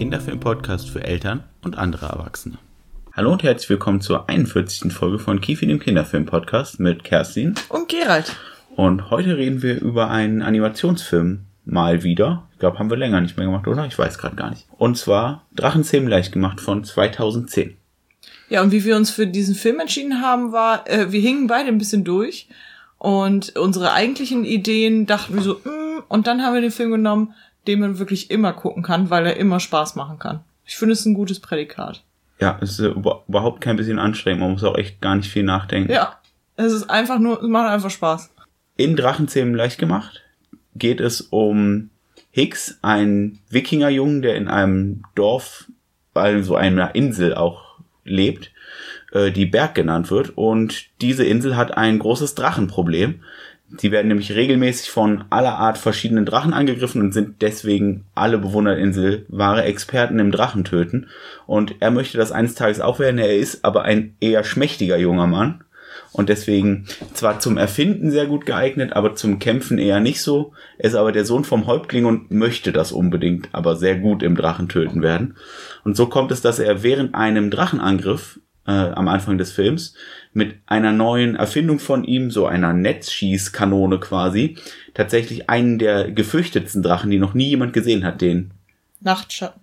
Kinderfilm-Podcast für Eltern und andere Erwachsene. Hallo und herzlich willkommen zur 41. Folge von Kifi, dem Kinderfilm-Podcast mit Kerstin und Gerald. Und heute reden wir über einen Animationsfilm mal wieder. Ich glaube, haben wir länger nicht mehr gemacht, oder? Ich weiß gerade gar nicht. Und zwar Drachenzähmen leicht gemacht von 2010. Ja, und wie wir uns für diesen Film entschieden haben, war, äh, wir hingen beide ein bisschen durch und unsere eigentlichen Ideen dachten wir so, mm, und dann haben wir den Film genommen, den man wirklich immer gucken kann, weil er immer Spaß machen kann. Ich finde es ein gutes Prädikat. Ja, es ist überhaupt kein bisschen anstrengend. Man muss auch echt gar nicht viel nachdenken. Ja, es ist einfach nur, es macht einfach Spaß. In Drachenzähmen leicht gemacht geht es um Hicks, ein Wikingerjungen, der in einem Dorf, also einer Insel auch lebt, äh, die Berg genannt wird. Und diese Insel hat ein großes Drachenproblem. Die werden nämlich regelmäßig von aller Art verschiedenen Drachen angegriffen und sind deswegen alle Bewohner der Insel wahre Experten im Drachentöten. Und er möchte das eines Tages auch werden. Er ist aber ein eher schmächtiger junger Mann und deswegen zwar zum Erfinden sehr gut geeignet, aber zum Kämpfen eher nicht so. Er ist aber der Sohn vom Häuptling und möchte das unbedingt, aber sehr gut im Drachentöten werden. Und so kommt es, dass er während einem Drachenangriff äh, am Anfang des Films mit einer neuen Erfindung von ihm, so einer Netzschießkanone quasi, tatsächlich einen der gefürchtetsten Drachen, die noch nie jemand gesehen hat, den Nachtschatten.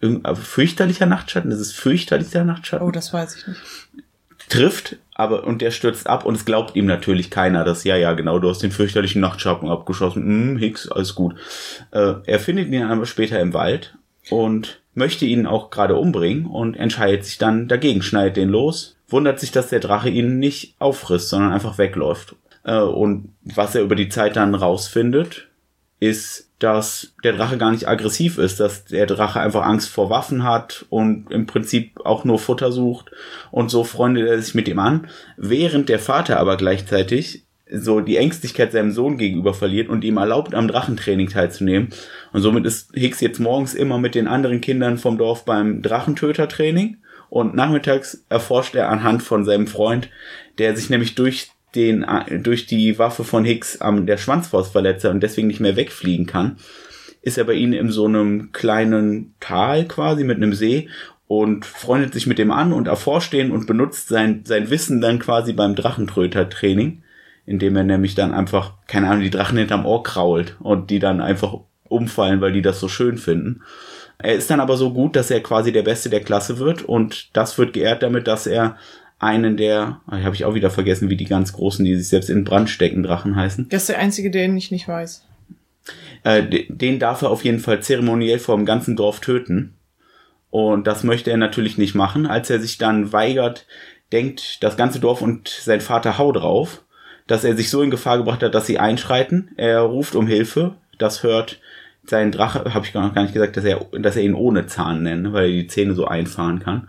Irgend, fürchterlicher Nachtschatten, das ist fürchterlicher Nachtschatten. Oh, das weiß ich nicht. Trifft, aber und der stürzt ab und es glaubt ihm natürlich keiner, dass ja, ja, genau, du hast den fürchterlichen Nachtschatten abgeschossen. Hm, Hicks, alles gut. Äh, er findet ihn aber später im Wald und möchte ihn auch gerade umbringen und entscheidet sich dann dagegen, schneidet den los wundert sich, dass der Drache ihn nicht auffrisst, sondern einfach wegläuft. Äh, und was er über die Zeit dann rausfindet, ist, dass der Drache gar nicht aggressiv ist, dass der Drache einfach Angst vor Waffen hat und im Prinzip auch nur Futter sucht und so freundet er sich mit ihm an, während der Vater aber gleichzeitig so die Ängstlichkeit seinem Sohn gegenüber verliert und ihm erlaubt, am Drachentraining teilzunehmen. Und somit ist Hicks jetzt morgens immer mit den anderen Kindern vom Dorf beim Drachentötertraining und nachmittags erforscht er anhand von seinem Freund, der sich nämlich durch den, durch die Waffe von Hicks am der Schwanzfaust verletzt und deswegen nicht mehr wegfliegen kann, ist er bei ihnen in so einem kleinen Tal quasi mit einem See und freundet sich mit dem an und erforscht den und benutzt sein, sein Wissen dann quasi beim Drachentröter-Training, indem er nämlich dann einfach, keine Ahnung, die Drachen hinterm Ohr krault und die dann einfach umfallen, weil die das so schön finden. Er ist dann aber so gut, dass er quasi der Beste der Klasse wird und das wird geehrt damit, dass er einen der, ah, habe ich auch wieder vergessen, wie die ganz großen, die sich selbst in Brand stecken, Drachen heißen. Das ist der einzige, den ich nicht weiß. Äh, den darf er auf jeden Fall zeremoniell vor dem ganzen Dorf töten. Und das möchte er natürlich nicht machen. Als er sich dann weigert, denkt das ganze Dorf und sein Vater hau drauf, dass er sich so in Gefahr gebracht hat, dass sie einschreiten. Er ruft um Hilfe. Das hört sein Drache, habe ich gar nicht gesagt, dass er, dass er ihn ohne Zahn nennt, weil er die Zähne so einfahren kann.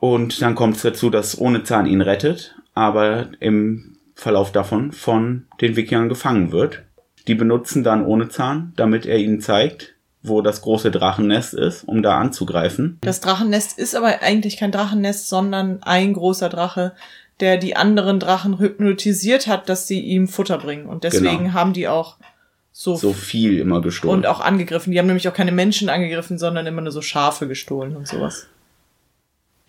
Und dann kommt es dazu, dass ohne Zahn ihn rettet, aber im Verlauf davon von den Wikingern gefangen wird. Die benutzen dann ohne Zahn, damit er ihnen zeigt, wo das große Drachennest ist, um da anzugreifen. Das Drachennest ist aber eigentlich kein Drachennest, sondern ein großer Drache, der die anderen Drachen hypnotisiert hat, dass sie ihm Futter bringen. Und deswegen genau. haben die auch so, so viel immer gestohlen. Und auch angegriffen. Die haben nämlich auch keine Menschen angegriffen, sondern immer nur so Schafe gestohlen und sowas.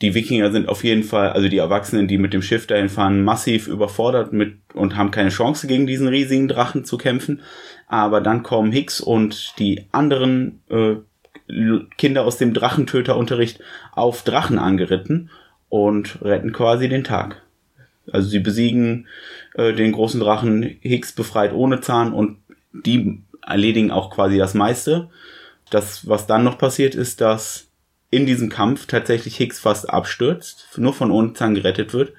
Die Wikinger sind auf jeden Fall, also die Erwachsenen, die mit dem Schiff dahin fahren, massiv überfordert mit und haben keine Chance gegen diesen riesigen Drachen zu kämpfen. Aber dann kommen Hicks und die anderen äh, Kinder aus dem Drachentöterunterricht auf Drachen angeritten und retten quasi den Tag. Also sie besiegen äh, den großen Drachen, Hicks befreit ohne Zahn und die erledigen auch quasi das meiste. Das, was dann noch passiert, ist, dass in diesem Kampf tatsächlich Hicks fast abstürzt, nur von unten gerettet wird,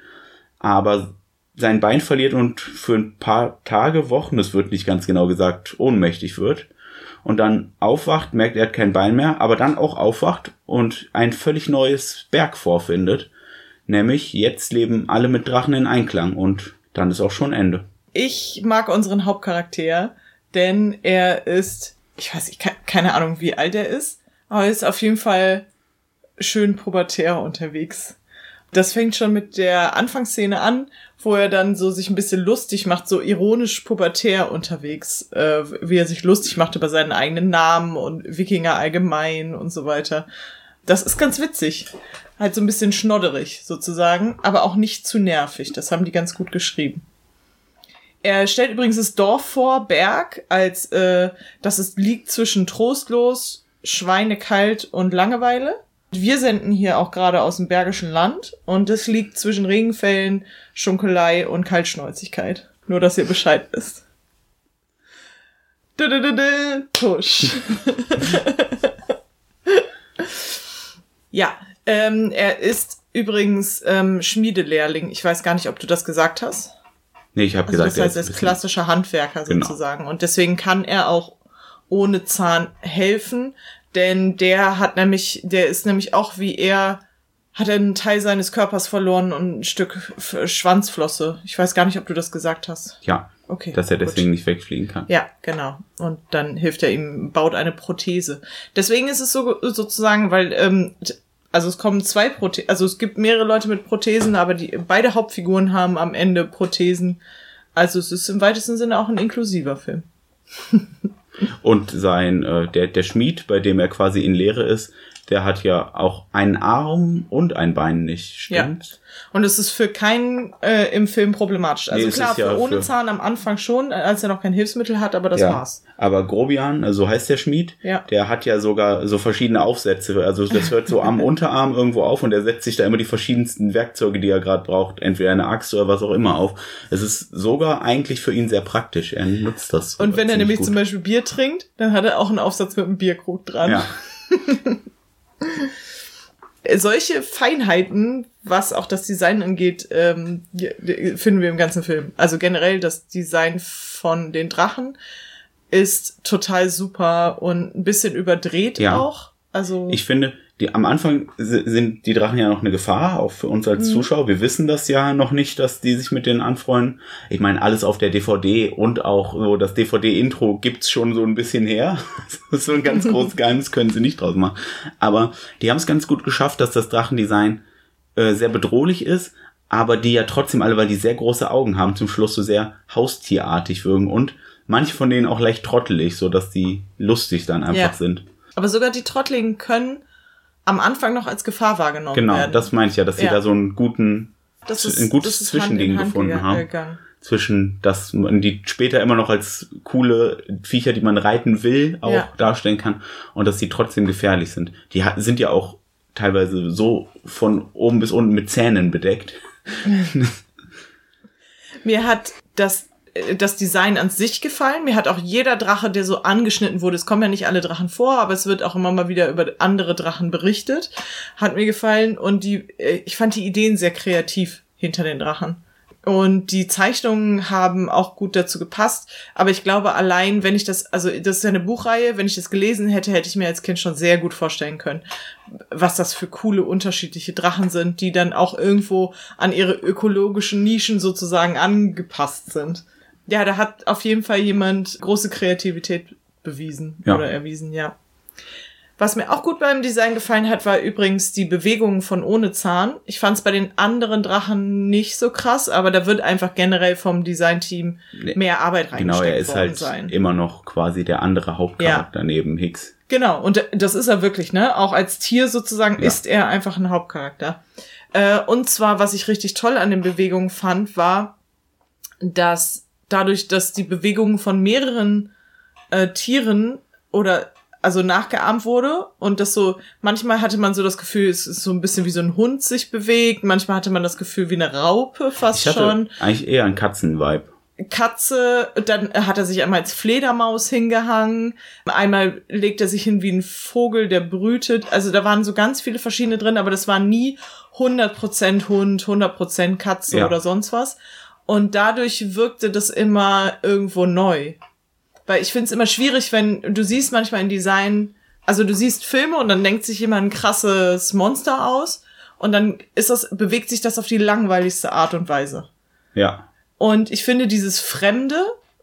aber sein Bein verliert und für ein paar Tage, Wochen, es wird nicht ganz genau gesagt, ohnmächtig wird und dann aufwacht, merkt, er hat kein Bein mehr, aber dann auch aufwacht und ein völlig neues Berg vorfindet, nämlich jetzt leben alle mit Drachen in Einklang und dann ist auch schon Ende. Ich mag unseren Hauptcharakter, denn er ist ich weiß, ich keine Ahnung, wie alt er ist, aber er ist auf jeden Fall schön pubertär unterwegs. Das fängt schon mit der Anfangsszene an, wo er dann so sich ein bisschen lustig macht, so ironisch pubertär unterwegs, äh, wie er sich lustig macht über seinen eigenen Namen und Wikinger allgemein und so weiter. Das ist ganz witzig. Halt so ein bisschen schnodderig sozusagen, aber auch nicht zu nervig. Das haben die ganz gut geschrieben. Er stellt übrigens das Dorf vor, Berg, als äh, dass es liegt zwischen trostlos, schweinekalt und Langeweile. Wir senden hier auch gerade aus dem Bergischen Land und es liegt zwischen Regenfällen, Schunkelei und Kaltschnäuzigkeit. Nur, dass ihr Bescheid wisst. Tusch. ja, ähm, er ist übrigens ähm, Schmiedelehrling. Ich weiß gar nicht, ob du das gesagt hast. Nee, ich habe Also gesagt, das heißt, er ist klassischer Handwerker Genau. sozusagen. Und deswegen kann er auch ohne Zahn helfen, denn der hat nämlich, der ist nämlich auch wie er, hat er einen Teil seines Körpers verloren und ein Stück Schwanzflosse. Ich weiß gar nicht, ob du das gesagt hast. ja, Okay. dass er gut. deswegen nicht wegfliegen kann. Ja, genau. Und dann hilft er ihm, baut eine Prothese. Deswegen ist es so sozusagen, weil ähm, also es kommen zwei Prothesen, also es gibt mehrere Leute mit Prothesen, aber die beide Hauptfiguren haben am Ende Prothesen. Also es ist im weitesten Sinne auch ein inklusiver Film. Und sein, äh, der, der Schmied, bei dem er quasi in Lehre ist, der hat ja auch einen Arm und ein Bein nicht, stimmt? Und es ist für keinen äh, im Film problematisch. Also Nee, klar, ja für ohne für- Zahn am Anfang schon, äh, als er noch kein Hilfsmittel hat, aber das ja. war's. Aber Grobian, also so heißt der Schmied, Ja. der hat ja sogar so verschiedene Aufsätze. Also das hört so am Unterarm irgendwo auf und er setzt sich da immer die verschiedensten Werkzeuge, die er gerade braucht, entweder eine Axt oder was auch immer auf. Es ist sogar eigentlich für ihn sehr praktisch. Er nutzt das. Und wenn er nämlich gut. zum Beispiel Bier trinkt, dann hat er auch einen Aufsatz mit einem Bierkrug dran. ja. solche Feinheiten, was auch das Design angeht, ähm, finden wir im ganzen Film. Also generell das Design von den Drachen ist total super und ein bisschen überdreht Ja. auch. Also Ich finde, die, am Anfang si- sind die Drachen ja noch eine Gefahr, auch für uns Mhm. als Zuschauer. Wir wissen das ja noch nicht, dass die sich mit denen anfreunden. Ich meine, alles auf der DVD und auch so das DVD-Intro gibt's schon so ein bisschen her. Das ist so ein ganz großes Geheimnis, können sie nicht draus machen. Aber die haben es ganz gut geschafft, dass das Drachendesign äh, sehr bedrohlich ist, aber die ja trotzdem alle, weil die sehr große Augen haben, zum Schluss so sehr haustierartig wirken und manche von denen auch leicht trottelig, so dass die lustig dann einfach Ja. sind. aber sogar die Trottligen können am Anfang noch als Gefahr wahrgenommen Genau, werden. das meine ich ja, dass sie Ja. da so einen guten, das ein gutes ist Zwischending gefunden gega- haben. gegangen. zwischen, dass man die später immer noch als coole Viecher, die man reiten will, auch Ja. darstellen kann und dass sie trotzdem gefährlich sind. Die sind ja auch teilweise so von oben bis unten mit Zähnen bedeckt. Mir hat das das Design an sich gefallen. Mir hat auch jeder Drache, der so angeschnitten wurde, es kommen ja nicht alle Drachen vor, aber es wird auch immer mal wieder über andere Drachen berichtet, hat mir gefallen und die, äh, ich fand die Ideen sehr kreativ hinter den Drachen. Und die Zeichnungen haben auch gut dazu gepasst. Aber ich glaube, allein, wenn ich das, also das ist ja eine Buchreihe, wenn ich das gelesen hätte, hätte ich mir als Kind schon sehr gut vorstellen können, was das für coole unterschiedliche Drachen sind, die dann auch irgendwo an ihre ökologischen Nischen sozusagen angepasst sind. Ja, da hat auf jeden Fall jemand große Kreativität bewiesen Ja. oder erwiesen, ja. Was mir auch gut beim Design gefallen hat, war übrigens die Bewegung von ohne Zahn. Ich fand es bei den anderen Drachen nicht so krass, aber da wird einfach generell vom Designteam mehr Arbeit reingesteckt Genau, er ist halt sein. immer noch quasi der andere Hauptcharakter neben Hicks. Genau, und das ist er wirklich, ne? Auch als Tier sozusagen Ja. ist er einfach ein Hauptcharakter. Äh, und zwar, was ich richtig toll an den Bewegungen fand, war, dass dadurch, dass die Bewegung von mehreren äh, Tieren oder also nachgeahmt wurde und das so, manchmal hatte man so das Gefühl, es ist so ein bisschen wie so ein Hund sich bewegt, manchmal hatte man das Gefühl wie eine Raupe fast Ich hatte schon. eigentlich eher einen Katzen-Vibe. Katze, dann hat er sich einmal als Fledermaus hingehangen, einmal legt er sich hin wie ein Vogel, der brütet. Also da waren so ganz viele verschiedene drin, aber das war nie 100% Hund, 100% Katze Ja. oder sonst was. Und dadurch wirkte das immer irgendwo neu. Weil ich finde es immer schwierig, wenn du siehst manchmal in Design, also du siehst Filme und dann denkt sich jemand ein krasses Monster aus und dann ist das, bewegt sich das auf die langweiligste Art und Weise. Ja. Und ich finde dieses Fremde,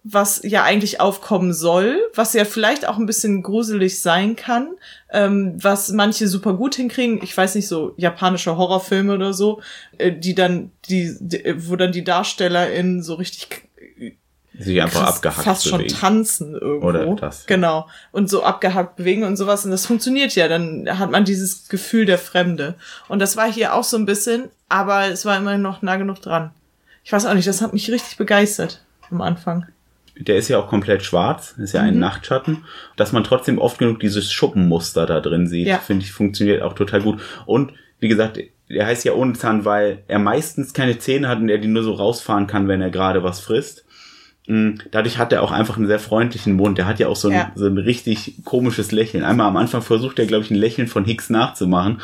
was ja eigentlich aufkommen soll, was ja vielleicht auch ein bisschen gruselig sein kann, ähm, was manche super gut hinkriegen. Ich weiß nicht, so japanische Horrorfilme oder so, äh, die dann, die, die, wo dann die DarstellerInnen so richtig sich einfach krass, abgehackt fast bewegen. schon tanzen irgendwo. Oder das. Genau. Und so abgehackt bewegen und sowas. Und das funktioniert ja. Dann hat man dieses Gefühl der Fremde. Und das war hier auch so ein bisschen, aber es war immerhin noch nah genug dran. Ich weiß auch nicht, das hat mich richtig begeistert am Anfang. Der ist ja auch komplett schwarz, ist ja ein Mhm. Nachtschatten. Dass man trotzdem oft genug dieses Schuppenmuster da drin sieht, Ja. finde ich, funktioniert auch total gut. Und wie gesagt, der heißt ja ohne Zahn, weil er meistens keine Zähne hat und er die nur so rausfahren kann, wenn er gerade was frisst. Mm, Dadurch hat er auch einfach einen sehr freundlichen Mund. Der hat ja auch so ein, Ja. so ein richtig komisches Lächeln. Einmal am Anfang versucht er, glaube ich, ein Lächeln von Hicks nachzumachen.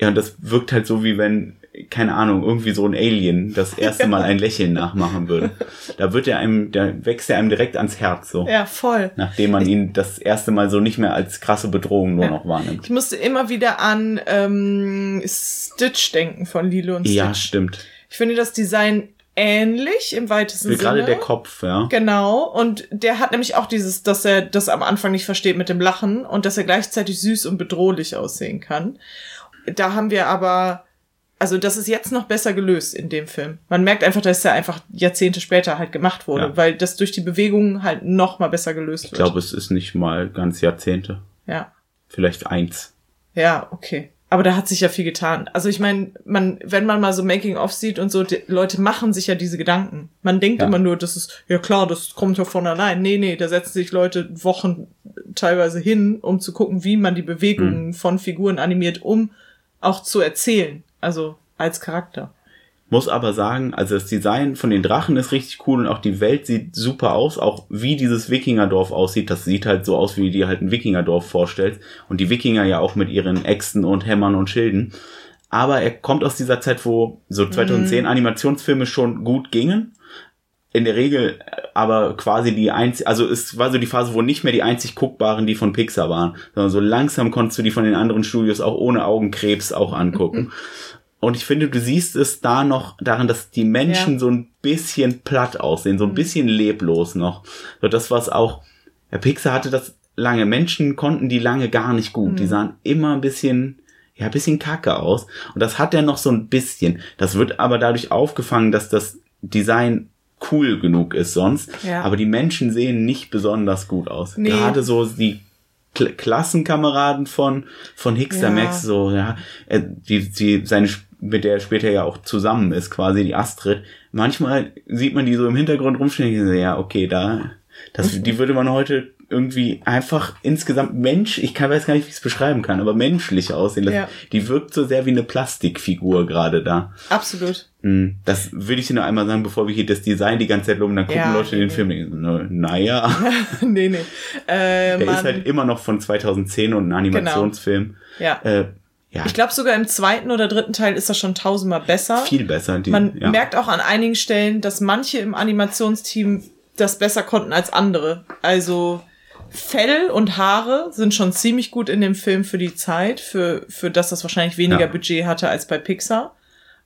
Ja, und das wirkt halt so, wie wenn, keine Ahnung, irgendwie so ein Alien das erste Mal ein Lächeln nachmachen würde. Da wird er einem, da wächst er einem direkt ans Herz, so. Ja, voll. Nachdem man ihn das erste Mal so nicht mehr als krasse Bedrohung nur Ja. noch wahrnimmt. Ich musste immer wieder an ähm, Stitch denken von Lilo und Stitch. Ja, stimmt. Ich finde das Design ähnlich im weitesten Sinne. Gerade der Kopf, ja. Genau, und der hat nämlich auch dieses, dass er das am Anfang nicht versteht mit dem Lachen und dass er gleichzeitig süß und bedrohlich aussehen kann. Da haben wir aber, also das ist jetzt noch besser gelöst in dem Film. Man merkt einfach, dass er einfach Jahrzehnte später halt gemacht wurde, Ja. weil das durch die Bewegungen halt noch mal besser gelöst Ich wird. glaube, es ist nicht mal ganz Jahrzehnte. Ja, Vielleicht eins. ja, okay. Aber da hat sich ja viel getan. Also ich meine, man, wenn man mal so Making-of sieht und so, die Leute machen sich ja diese Gedanken. Man denkt Ja. immer nur, das ist, ja klar, das kommt ja von allein. Nee, nee, da setzen sich Leute Wochen teilweise hin, um zu gucken, wie man die Bewegungen Hm. von Figuren animiert, um auch zu erzählen. Also als Charakter. Muss aber sagen, also das Design von den Drachen ist richtig cool und auch die Welt sieht super aus. Auch wie dieses Wikingerdorf aussieht, das sieht halt so aus, wie du dir halt ein Wikingerdorf vorstellst. Und die Wikinger ja auch mit ihren Äxten und Hämmern und Schilden. Aber er kommt aus dieser Zeit, wo so 2010 Animationsfilme schon gut gingen. In der Regel aber quasi die einzig, also es war so die Phase, wo nicht mehr die einzig guckbaren die von Pixar waren, sondern so langsam konntest du die von den anderen Studios auch ohne Augenkrebs auch angucken. Und ich finde, du siehst es da noch daran, dass die Menschen Ja. so ein bisschen platt aussehen, so ein bisschen leblos noch. So das, was auch, ja, Pixar hatte das lange. Menschen konnten die lange gar nicht gut. Die sahen immer ein bisschen, ja, ein bisschen kacke aus. Und das hat er noch so ein bisschen. Das wird aber dadurch aufgefangen, dass das Design cool genug ist sonst. Ja. Aber die Menschen sehen nicht besonders gut aus. Nee. Gerade so die Kl Klassenkameraden von, von Hicks, da Ja. merkst du so, ja, er, die, die, seine, mit der er später ja auch zusammen ist, quasi die Astrid. Manchmal sieht man die so im Hintergrund rumstehen, ja, okay, da, das, die würde man heute irgendwie einfach insgesamt Mensch, ich kann, weiß gar nicht, wie ich es beschreiben kann, aber menschlich aussehen. Das, Ja. Die wirkt so sehr wie eine Plastikfigur gerade da. Absolut. Hm, Das würde ich dir noch einmal sagen, bevor wir hier das Design die ganze Zeit loben, dann gucken Ja, Leute nee, den nee. Film und denken, so, naja. nee, nee. Äh, Der Mann, ist halt immer noch von 2010 und ein Animationsfilm. ja. Äh, ja, Ich glaube sogar im zweiten oder dritten Teil ist das schon tausendmal besser. viel besser. Die, Man ja. merkt auch an einigen Stellen, dass manche im Animationsteam das besser konnten als andere. Also Fell und Haare sind schon ziemlich gut in dem Film für die Zeit, für, für das das wahrscheinlich weniger Ja. Budget hatte als bei Pixar.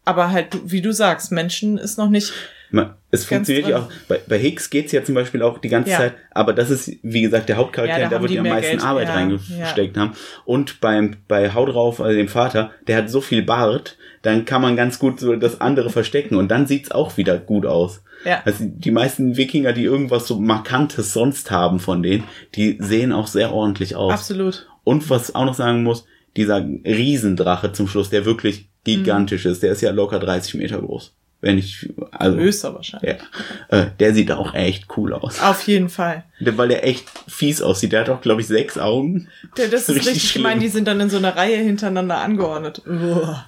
Aber halt, wie du sagst, Menschen ist noch nicht. Es funktioniert ja auch, bei, bei Hicks geht's ja zum Beispiel auch die ganze Ja. Zeit, aber das ist, wie gesagt, der Hauptcharakter, Ja, da da wird die am meisten Geld, Arbeit ja, reingesteckt haben. Und beim, bei Hau drauf, also dem Vater, der hat so viel Bart, dann kann man ganz gut so das andere verstecken und dann sieht's auch wieder gut aus. Ja. Also die meisten Wikinger, die irgendwas so Markantes sonst haben von denen, die sehen auch sehr ordentlich aus. Absolut. Und was auch noch sagen muss, dieser Riesendrache zum Schluss, der wirklich gigantisch ist, der ist ja locker 30 Meter groß. Wenn ich, also, Größer wahrscheinlich. ja, äh, der sieht auch echt cool aus. Auf jeden Fall. Der- Weil der echt fies aussieht. Der hat auch, glaube ich, sechs Augen. Der, das ist Richtig richtig, schlimm. gemein, die sind dann in so einer Reihe hintereinander angeordnet. Uah.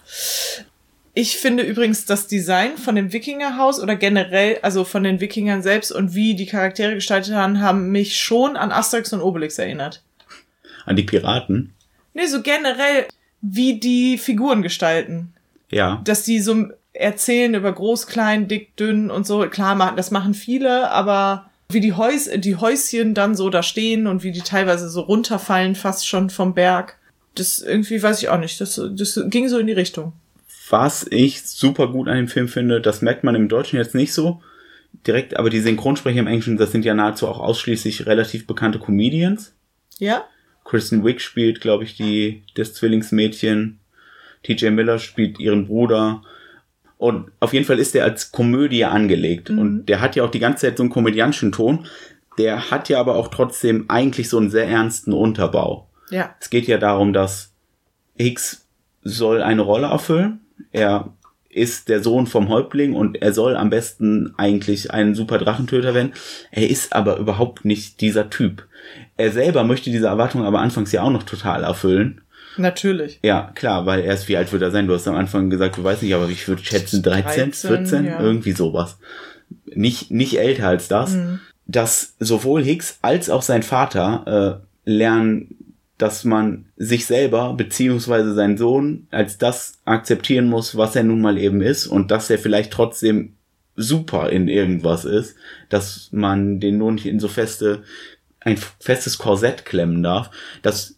Ich finde übrigens das Design von dem Wikingerhaus oder generell, also von den Wikingern selbst und wie die Charaktere gestaltet haben, haben mich schon an Asterix und Obelix erinnert. An die Piraten. Nee, so generell, wie die Figuren gestalten. Ja. Dass die so erzählen über groß, klein, dick, dünn und so. Klar, das machen viele, aber wie die, Häus die Häuschen dann so da stehen und wie die teilweise so runterfallen, fast schon vom Berg. Das irgendwie weiß ich auch nicht. Das, das ging so in die Richtung. Was ich super gut an dem Film finde, das merkt man im Deutschen jetzt nicht so. direkt, aber die Synchronsprecher im Englischen, das sind ja nahezu auch ausschließlich relativ bekannte Comedians. Ja? Kristen Wiig spielt, glaube ich, die, das Zwillingsmädchen. TJ Miller spielt ihren Bruder. Und auf jeden Fall ist der als Komödie angelegt. Mhm. Und der hat ja auch die ganze Zeit so einen komödiantischen Ton. Der hat ja aber auch trotzdem eigentlich so einen sehr ernsten Unterbau. Ja. Es geht ja darum, dass Hicks soll eine Rolle erfüllen. Er ist der Sohn vom Häuptling und er soll am besten eigentlich ein super Drachentöter werden. Er ist aber überhaupt nicht dieser Typ. Er selber möchte diese Erwartung aber anfangs ja auch noch total erfüllen. Natürlich. Ja, klar, weil er ist, wie alt wird er sein? Du hast am Anfang gesagt, du weißt nicht, aber ich würde schätzen 13, 13, 14, ja. irgendwie sowas. Nicht, nicht älter als das. Mhm. Dass sowohl Hicks als auch sein Vater äh, lernen, dass man sich selber beziehungsweise seinen Sohn als das akzeptieren muss, was er nun mal eben ist und dass er vielleicht trotzdem super in irgendwas ist, dass man den nur nicht in so feste, ein festes Korsett klemmen darf. Das fun-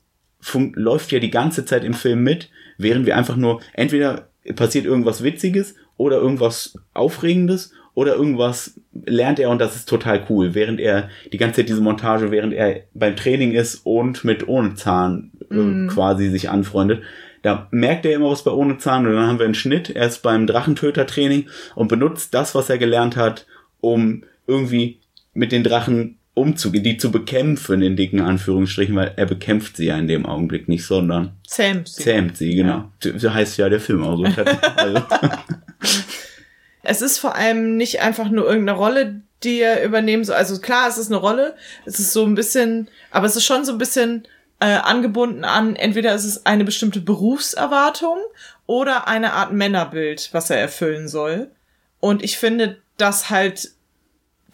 läuft ja die ganze Zeit im Film mit, während wir einfach nur, entweder passiert irgendwas Witziges oder irgendwas Aufregendes oder irgendwas lernt er und das ist total cool, während er die ganze Zeit diese Montage, während er beim Training ist und mit ohne Zahn äh, quasi sich anfreundet. Da merkt er immer was bei ohne Zahn und dann haben wir einen Schnitt. Er ist beim Drachentöter-Training und benutzt das, was er gelernt hat, um irgendwie mit den Drachen umzugehen, die zu bekämpfen, in dicken Anführungsstrichen, weil er bekämpft sie ja in dem Augenblick nicht, sondern Sam. zähmt sie, genau. So heißt ja der Film auch so. Also, Es ist vor allem nicht einfach nur irgendeine Rolle, die er übernehmen soll. Also klar, es ist eine Rolle. Es ist so ein bisschen, aber es ist schon so ein bisschen äh, angebunden an, entweder ist es eine bestimmte Berufserwartung oder eine Art Männerbild, was er erfüllen soll. Und ich finde das halt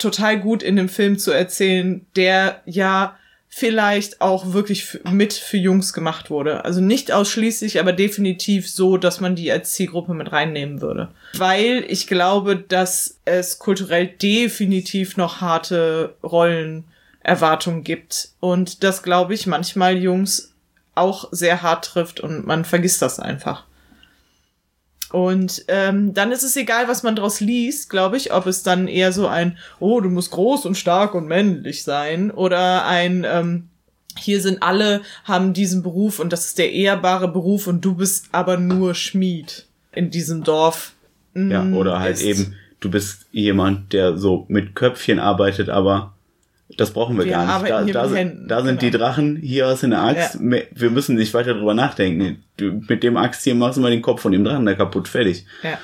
total gut in dem Film zu erzählen, der ja vielleicht auch wirklich mit für Jungs gemacht wurde. Also nicht ausschließlich, aber definitiv so, dass man die als Zielgruppe mit reinnehmen würde. Weil ich glaube, dass es kulturell definitiv noch harte Rollenerwartungen gibt. Und das, glaube ich, manchmal Jungs auch sehr hart trifft und man vergisst das einfach. Und ähm, dann ist es egal, was man daraus liest, glaube ich, ob es dann eher so ein, oh, du musst groß und stark und männlich sein oder ein, ähm, hier sind alle, haben diesen Beruf und das ist der ehrbare Beruf und du bist aber nur Schmied in diesem Dorf. ja, Mm, oder halt ist- eben, du bist jemand, der so mit Köpfchen arbeitet, aber das brauchen wir, Wir gar nicht. Da, da, sind, da sind die genau. Drachen, hier hast du eine Axt, Ja. Wir müssen nicht weiter drüber nachdenken. Du, mit dem Axt hier machst du mal den Kopf von dem Drachen da kaputt, fertig. Ja.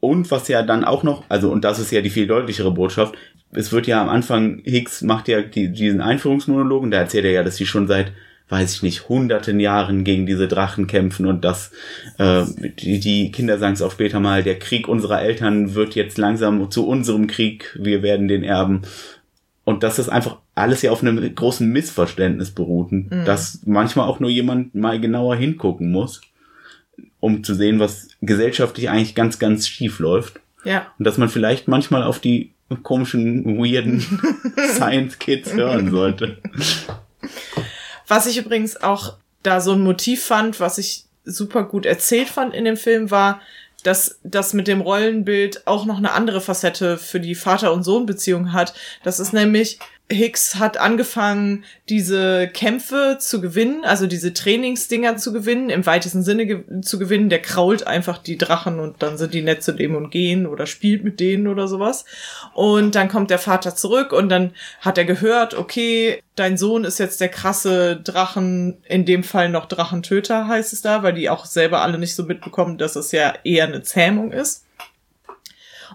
Und was ja dann auch noch, also und das ist ja die viel deutlichere Botschaft, es wird ja am Anfang, Hicks macht ja die, diesen Einführungsmonolog und da erzählt er ja, dass sie schon seit, weiß ich nicht, hunderten Jahren gegen diese Drachen kämpfen und dass äh, die, die Kinder sagen es auch später mal, der Krieg unserer Eltern wird jetzt langsam zu unserem Krieg, wir werden den erben. Und dass das einfach alles ja auf einem großen Missverständnis beruht, dass manchmal auch nur jemand mal genauer hingucken muss um zu sehen, was gesellschaftlich eigentlich ganz, ganz schief läuft. Ja. Und dass man vielleicht manchmal auf die komischen, weirden Science Kids hören sollte. Was ich übrigens auch da so ein Motiv fand, was ich super gut erzählt fand in dem Film, war, dass das mit dem Rollenbild auch noch eine andere Facette für die Vater- und Sohn-Beziehung hat. Das ist nämlich, Hicks hat angefangen, diese Kämpfe zu gewinnen, also diese Trainingsdinger zu gewinnen, im weitesten Sinne ge zu gewinnen. Der krault einfach die Drachen und dann sind die nett zu dem und gehen oder spielt mit denen oder sowas. Und dann kommt der Vater zurück und dann hat er gehört, okay, dein Sohn ist jetzt der krasse Drachen, in dem Fall noch Drachentöter heißt es da, weil die auch selber alle nicht so mitbekommen, dass es ja eher eine Zähmung ist.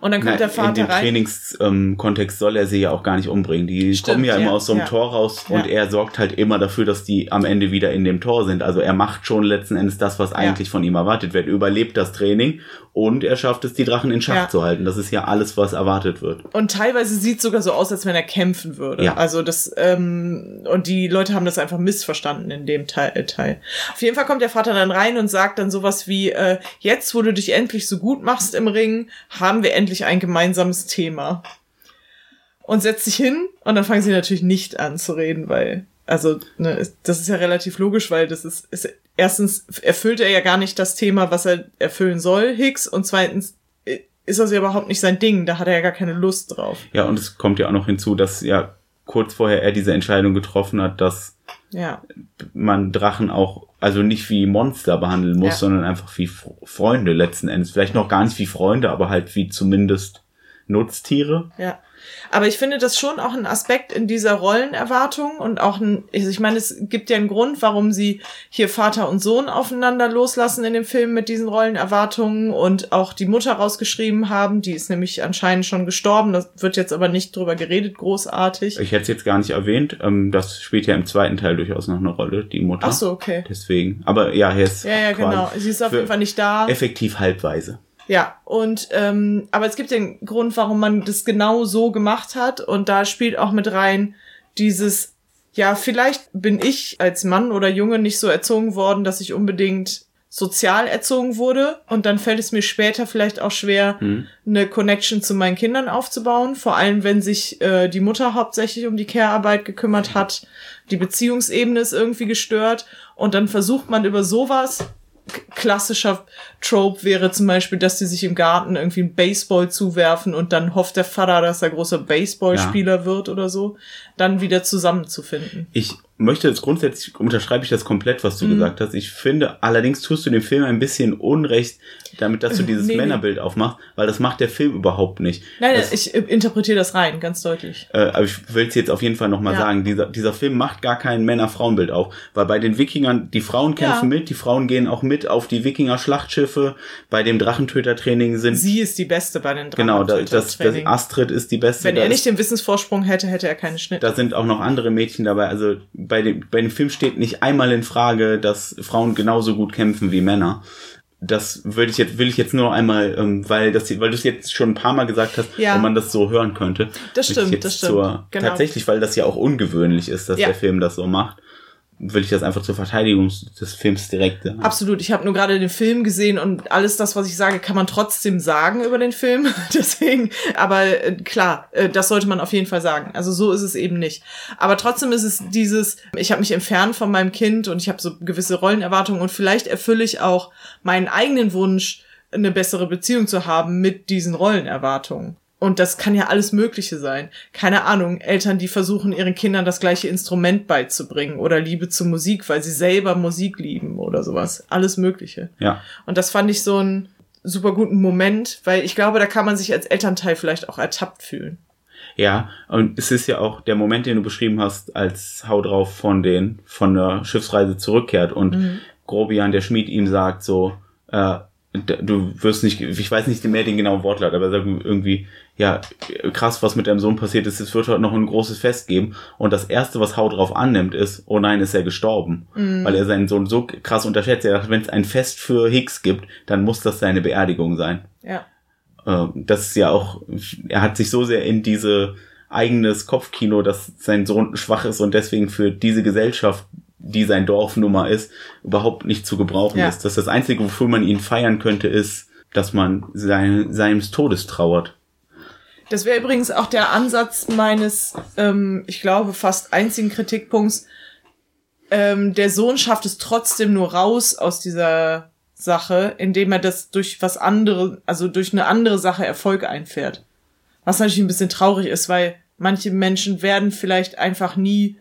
Und dann kommt Na, der in Vater dem rein. Trainingskontext Kontext soll er sie ja auch gar nicht umbringen. Die Stimmt, kommen ja immer ja, aus so einem ja. Tor raus und er sorgt halt immer dafür, dass die am Ende wieder in dem Tor sind. Also er macht schon letzten Endes das, was eigentlich von ihm erwartet wird. Er überlebt das Training und er schafft es, die Drachen in Schach zu halten. Das ist ja alles, was erwartet wird. Und teilweise sieht sogar so aus, als wenn er kämpfen würde. Ja. Also das, ähm, und die Leute haben das einfach missverstanden in dem Teil, äh, Teil. Auf jeden Fall kommt der Vater dann rein und sagt dann sowas wie, äh, jetzt, wo du dich endlich so gut machst im Ring, haben wir endlich ein gemeinsames Thema. Und setzt sich hin und dann fangen sie natürlich nicht an zu reden, weil, also, ne, das ist ja relativ logisch, weil das ist, ist erstens erfüllt er ja gar nicht das Thema, was er erfüllen soll, Hicks, und zweitens äh, ist das ja überhaupt nicht sein Ding. Da hat er ja gar keine Lust drauf. Ja, und es kommt ja auch noch hinzu, dass ja kurz vorher er diese Entscheidung getroffen hat, dass Ja. man Drachen auch, also nicht wie Monster behandeln muss, Ja. sondern einfach wie Freunde letzten Endes. Vielleicht noch gar nicht wie Freunde, aber halt wie zumindest Nutztiere. Ja. Aber ich finde das schon auch ein Aspekt in dieser Rollenerwartung und auch ein, also ich meine, es gibt ja einen Grund, warum sie hier Vater und Sohn aufeinander loslassen in dem Film mit diesen Rollenerwartungen und auch die Mutter rausgeschrieben haben. Die ist nämlich anscheinend schon gestorben. Das wird jetzt aber nicht drüber geredet, großartig. Ich hätte es jetzt gar nicht erwähnt. Ähm, das spielt ja im zweiten Teil durchaus noch eine Rolle, die Mutter. Ach so, okay. Deswegen. Aber ja, hier ist Ja, ja, genau. Sie ist auf jeden Fall nicht da. Effektiv halbweise. Ja, und ähm, aber es gibt den Grund, warum man das genau so gemacht hat. Und da spielt auch mit rein dieses, ja, vielleicht bin ich als Mann oder Junge nicht so erzogen worden, dass ich unbedingt sozial erzogen wurde. Und dann fällt es mir später vielleicht auch schwer, eine Connection zu meinen Kindern aufzubauen. Vor allem, wenn sich äh, die Mutter hauptsächlich um die Care-Arbeit gekümmert hat. Die Beziehungsebene ist irgendwie gestört. Und dann versucht man über sowas klassischer Trope wäre zum Beispiel, dass die sich im Garten irgendwie einen Baseball zuwerfen und dann hofft der Vater, dass er großer Baseballspieler wird oder so, dann wieder zusammenzufinden. Ich möchte jetzt grundsätzlich, unterschreibe ich das komplett, was Mhm. du gesagt hast. Ich finde, allerdings tust du dem Film ein bisschen Unrecht, damit, dass du dieses Nee, nee. Männerbild aufmachst, weil das macht der Film überhaupt nicht. Nein, das, ich äh, interpretiere das rein, ganz deutlich. äh, aber ich will es jetzt auf jeden Fall nochmal Ja. sagen, dieser, dieser Film macht gar kein Männer-Frauen-Bild auf, weil bei den Wikingern, die Frauen kämpfen Ja. mit, die Frauen gehen auch mit auf die Wikinger-Schlachtschiffe, bei dem Drachentöter-Training sind, Sie ist die Beste bei den genau, da, das, das. Astrid ist die beste. Wenn er nicht den Wissensvorsprung hätte, hätte er keine Schnitt. da sind auch noch andere Mädchen dabei. Also bei dem, bei dem Film steht nicht einmal in Frage, dass Frauen genauso gut kämpfen wie Männer. Das würde ich jetzt, will ich jetzt nur einmal, ähm, weil das, weil du es jetzt schon ein paar Mal gesagt hast, Ja. und man das so hören könnte. Das stimmt, das stimmt. Zur, Genau. Tatsächlich, weil das ja auch ungewöhnlich ist, dass Ja. der Film das so macht, will ich das einfach zur Verteidigung des Films direkt. äh, Absolut. Ich habe nur gerade den Film gesehen und alles das, was ich sage, kann man trotzdem sagen über den Film. Deswegen, aber äh, klar, äh, das sollte man auf jeden Fall sagen. Also so ist es eben nicht. Aber trotzdem ist es dieses, ich habe mich entfernt von meinem Kind und ich habe so gewisse Rollenerwartungen und vielleicht erfülle ich auch meinen eigenen Wunsch, eine bessere Beziehung zu haben mit diesen Rollenerwartungen. Und das kann ja alles Mögliche sein. Keine Ahnung, Eltern, die versuchen, ihren Kindern das gleiche Instrument beizubringen oder Liebe zur Musik, weil sie selber Musik lieben oder sowas. Alles Mögliche. Ja. Und das fand ich so einen super guten Moment, weil ich glaube, da kann man sich als Elternteil vielleicht auch ertappt fühlen. Ja, und es ist ja auch der Moment, den du beschrieben hast, als Hau drauf von den, von der Schiffsreise zurückkehrt und Mhm. Grobian, der Schmied, ihm sagt so, äh, du wirst nicht, ich weiß nicht mehr den genauen Wortlaut, aber er sagt irgendwie, ja, krass, was mit deinem Sohn passiert ist, es wird heute noch ein großes Fest geben. Und das erste, was Hau drauf annimmt, ist, oh nein, ist er gestorben. Mhm. Weil er seinen Sohn so krass unterschätzt. Er dachte, wenn es ein Fest für Hicks gibt, dann muss das seine Beerdigung sein. Ja. Äh, das ist ja auch, er hat sich so sehr in diese eigenes Kopfkino, dass sein Sohn schwach ist und deswegen für diese Gesellschaft, die sein Dorfnummer ist, überhaupt nicht zu gebrauchen Ja. ist. Dass das Einzige, wofür man ihn feiern könnte, ist, dass man sein, seines Todes trauert. Das wäre übrigens auch der Ansatz meines, ähm, ich glaube, fast einzigen Kritikpunkts. Ähm, der Sohn schafft es trotzdem nur raus aus dieser Sache, indem er das durch was andere, also durch eine andere Sache Erfolg einfährt. Was natürlich ein bisschen traurig ist, weil manche Menschen werden vielleicht einfach nie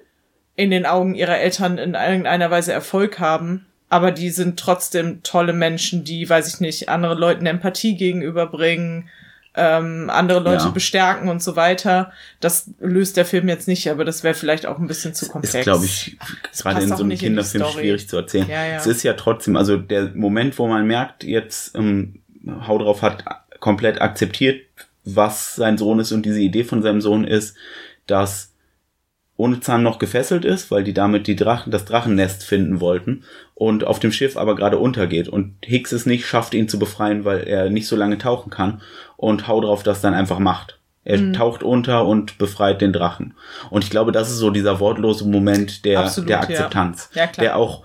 in den Augen ihrer Eltern in irgendeiner Weise Erfolg haben, aber die sind trotzdem tolle Menschen, die, weiß ich nicht, anderen Leuten Empathie gegenüberbringen, ähm, andere Leute Ja. bestärken und so weiter. Das löst der Film jetzt nicht, aber das wäre vielleicht auch ein bisschen zu komplex. Ist, glaube ich, gerade in so einem Kinderfilm schwierig zu erzählen. Ja, ja. Es ist ja trotzdem, also der Moment, wo man merkt, jetzt ähm, Hau drauf hat komplett akzeptiert, was sein Sohn ist und diese Idee von seinem Sohn ist, dass ohne Zahn noch gefesselt ist, weil die damit die Drachen, das Drachennest finden wollten und auf dem Schiff aber gerade untergeht und Hicks es nicht schafft, ihn zu befreien, weil er nicht so lange tauchen kann und Hau drauf das dann einfach macht. Er Mhm. taucht unter und befreit den Drachen. Und ich glaube, das ist so dieser wortlose Moment der, Absolut, der ja. Akzeptanz. Ja, klar. Der auch,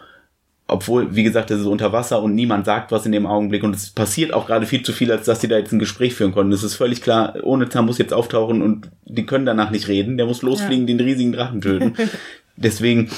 obwohl, wie gesagt, das ist unter Wasser und niemand sagt was in dem Augenblick und es passiert auch gerade viel zu viel, als dass die da jetzt ein Gespräch führen konnten. Es ist völlig klar, ohne Zahn muss jetzt auftauchen und die können danach nicht reden. Der muss losfliegen, den riesigen Drachen töten. Deswegen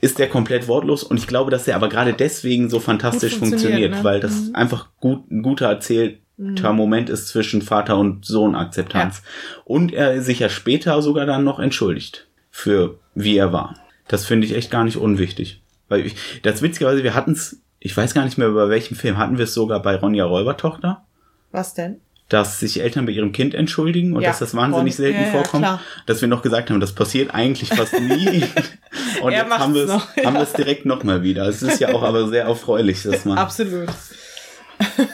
ist der komplett wortlos und ich glaube, dass er aber gerade deswegen so fantastisch funktioniert, funktioniert, ne? weil das einfach gut, ein guter erzählt, Moment ist zwischen Vater und Sohn Akzeptanz. Und er sich ja später sogar dann noch entschuldigt für wie er war. Das finde ich echt gar nicht unwichtig. Weil ich, das witzigerweise, wir hatten es, ich weiß gar nicht mehr über welchen Film, hatten wir es sogar bei Ronja Räubertochter, Was denn? dass sich Eltern bei ihrem Kind entschuldigen und Ja, dass das wahnsinnig selten ja, ja, vorkommt. klar. dass wir noch gesagt haben, das passiert eigentlich fast nie. und Er jetzt haben wir es noch, haben ja. direkt nochmal wieder. Es ist ja auch aber sehr erfreulich, dass man. Absolut.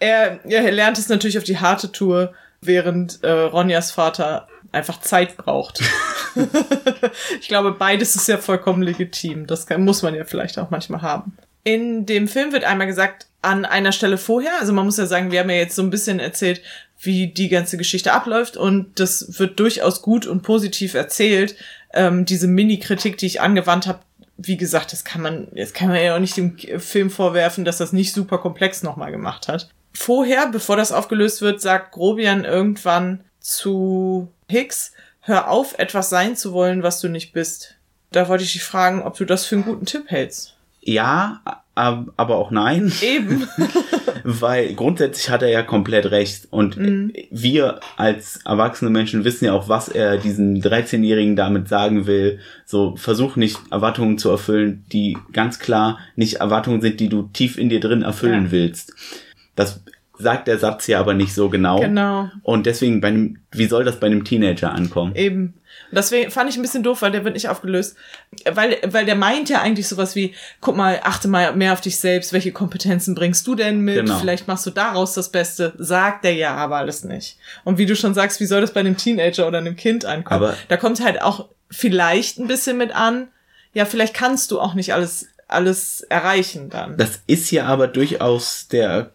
er, er lernt es natürlich auf die harte Tour, während äh, Ronjas Vater einfach Zeit braucht. ich glaube, beides ist ja vollkommen legitim. Das kann, muss man ja vielleicht auch manchmal haben. In dem Film wird einmal gesagt, an einer Stelle vorher, also man muss ja sagen, wir haben ja jetzt so ein bisschen erzählt, wie die ganze Geschichte abläuft und das wird durchaus gut und positiv erzählt. Ähm, diese Mini-Kritik, die ich angewandt habe, wie gesagt, das kann man, jetzt kann man ja auch nicht dem Film vorwerfen, dass das nicht super komplex nochmal gemacht hat. Vorher, bevor das aufgelöst wird, sagt Grobian irgendwann zu Hicks, hör auf, etwas sein zu wollen, was du nicht bist. Da wollte ich dich fragen, ob du das für einen guten Tipp hältst. Ja, ab- aber auch nein. Eben. Weil grundsätzlich hat er ja komplett recht. Und Mhm. wir als erwachsene Menschen wissen ja auch, was er diesen 13-Jährigen damit sagen will. So, versuch nicht Erwartungen zu erfüllen, die ganz klar nicht Erwartungen sind, die du tief in dir drin erfüllen Ja. willst. Das sagt der Satz ja aber nicht so genau. Genau. Und deswegen, bei einem, wie soll das bei einem Teenager ankommen? Eben. Und Deswegen fand ich ein bisschen doof, weil der wird nicht aufgelöst. Weil, weil der meint ja eigentlich sowas wie, guck mal, achte mal mehr auf dich selbst, welche Kompetenzen bringst du denn mit? Genau. Vielleicht machst du daraus das Beste. Sagt der ja aber alles nicht. Und wie du schon sagst, wie soll das bei einem Teenager oder einem Kind ankommen? Aber- da kommt halt auch vielleicht ein bisschen mit an, ja, vielleicht kannst du auch nicht alles, alles erreichen dann. Das ist ja aber durchaus der